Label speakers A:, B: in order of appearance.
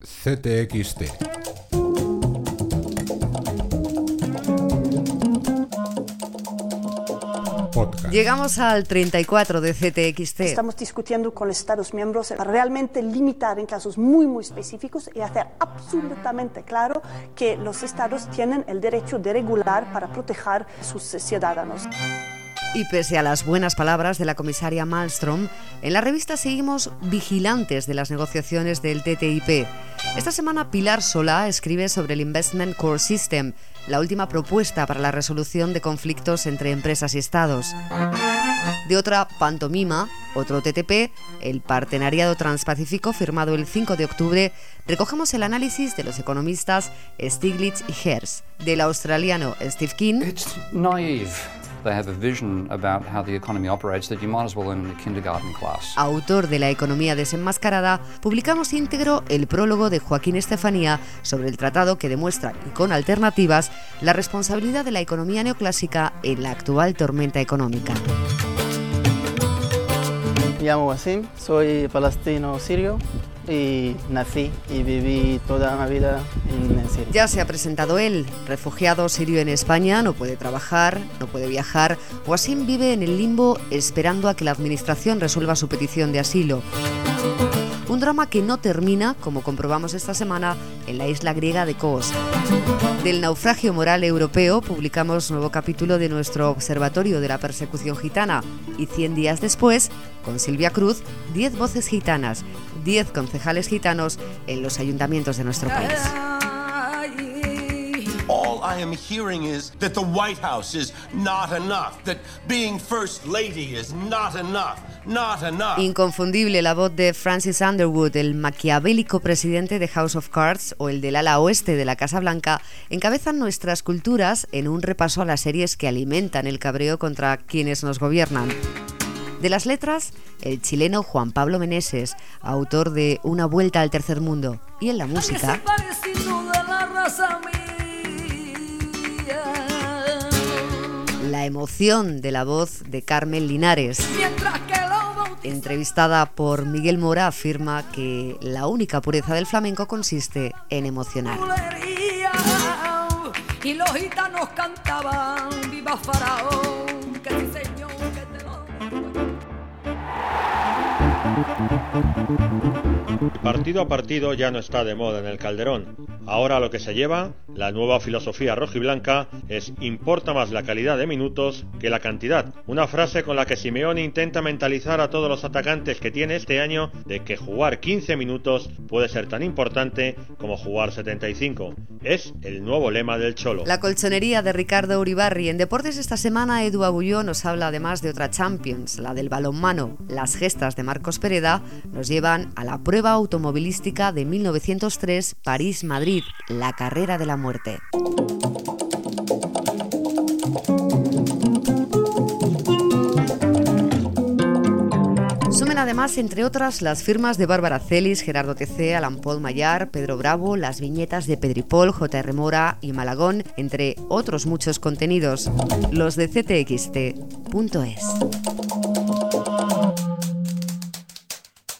A: CTXT. Podcast.
B: Llegamos al 34 de CTXT.
C: Estamos discutiendo con los Estados miembros para realmente limitar en casos muy, muy específicos y hacer absolutamente claro que los Estados tienen el derecho de regular para proteger a sus ciudadanos.
B: Y pese a las buenas palabras de la comisaria Malmström, en la revista seguimos vigilantes de las negociaciones del TTIP. Esta semana Pilar Solá escribe sobre el Investment Core System, la última propuesta para la resolución de conflictos entre empresas y estados. De otra pantomima, otro TTP, el Partenariado Transpacífico firmado el 5 de octubre, recogemos el análisis de los economistas Stiglitz y Hertz, del australiano Steve King
D: It's naive. They have a vision about how the economy operates that you might as well learn in a kindergarten class.
B: autor de La economía desenmascarada, publicamos íntegro el prólogo de Joaquín Estefanía sobre el tratado que demuestra, y con alternativas, la responsabilidad de la economía neoclásica en la actual tormenta económica.
E: Me llamo Wasim, soy palestino sirio y nací y viví toda mi vida en Siria.
B: Ya se ha presentado él, refugiado sirio en España, no puede trabajar, no puede viajar. Wasim vive en el limbo esperando a que la administración resuelva su petición de asilo. Un drama que no termina, como comprobamos esta semana, en la isla griega de Kos. Del naufragio moral europeo publicamos nuevo capítulo de nuestro Observatorio de la Persecución Gitana y 100 días después, con Silvia Cruz, 10 voces gitanas, 10 concejales gitanos en los ayuntamientos de nuestro país.
F: All I am hearing is that the White House is not enough, that being First Lady is not enough, not enough.
B: Inconfundible la voz de Francis Underwood, el maquiavélico presidente de House of Cards o el del ala oeste de la Casa Blanca, encabezan nuestras culturas en un repaso a las series que alimentan el cabreo contra quienes nos gobiernan. De las letras, el chileno Juan Pablo Meneses, autor de Una vuelta al tercer mundo. Y en la música, la emoción de la voz de Carmen Linares. Entrevistada por Miguel Mora, afirma que la única pureza del flamenco consiste en emocionar.
G: Y los gitanos cantaban Viva Faraón,
H: Partido a partido ya no está de moda en el Calderón. Ahora lo que se lleva, la nueva filosofía rojiblanca, es importa más la calidad de minutos que la cantidad. Una frase con la que Simeone intenta mentalizar a todos los atacantes que tiene este año de que jugar 15 minutos puede ser tan importante como jugar 75. Es el nuevo lema del Cholo.
B: La colchonería de Ricardo Uribarri. En deportes esta semana Edu Agulló nos habla además de otra Champions, la del balonmano. Las gestas de Marcos Pereda nos llevan a la prueba automovilística de 1903 París-Madrid, la carrera de la muerte. Sumen además, entre otras, las firmas de Bárbara Celis, Gerardo TC, Alan Paul Mayar, Pedro Bravo, las viñetas de Pedripol, J.R. Mora y Malagón, entre otros muchos contenidos. Los de ctxt.es.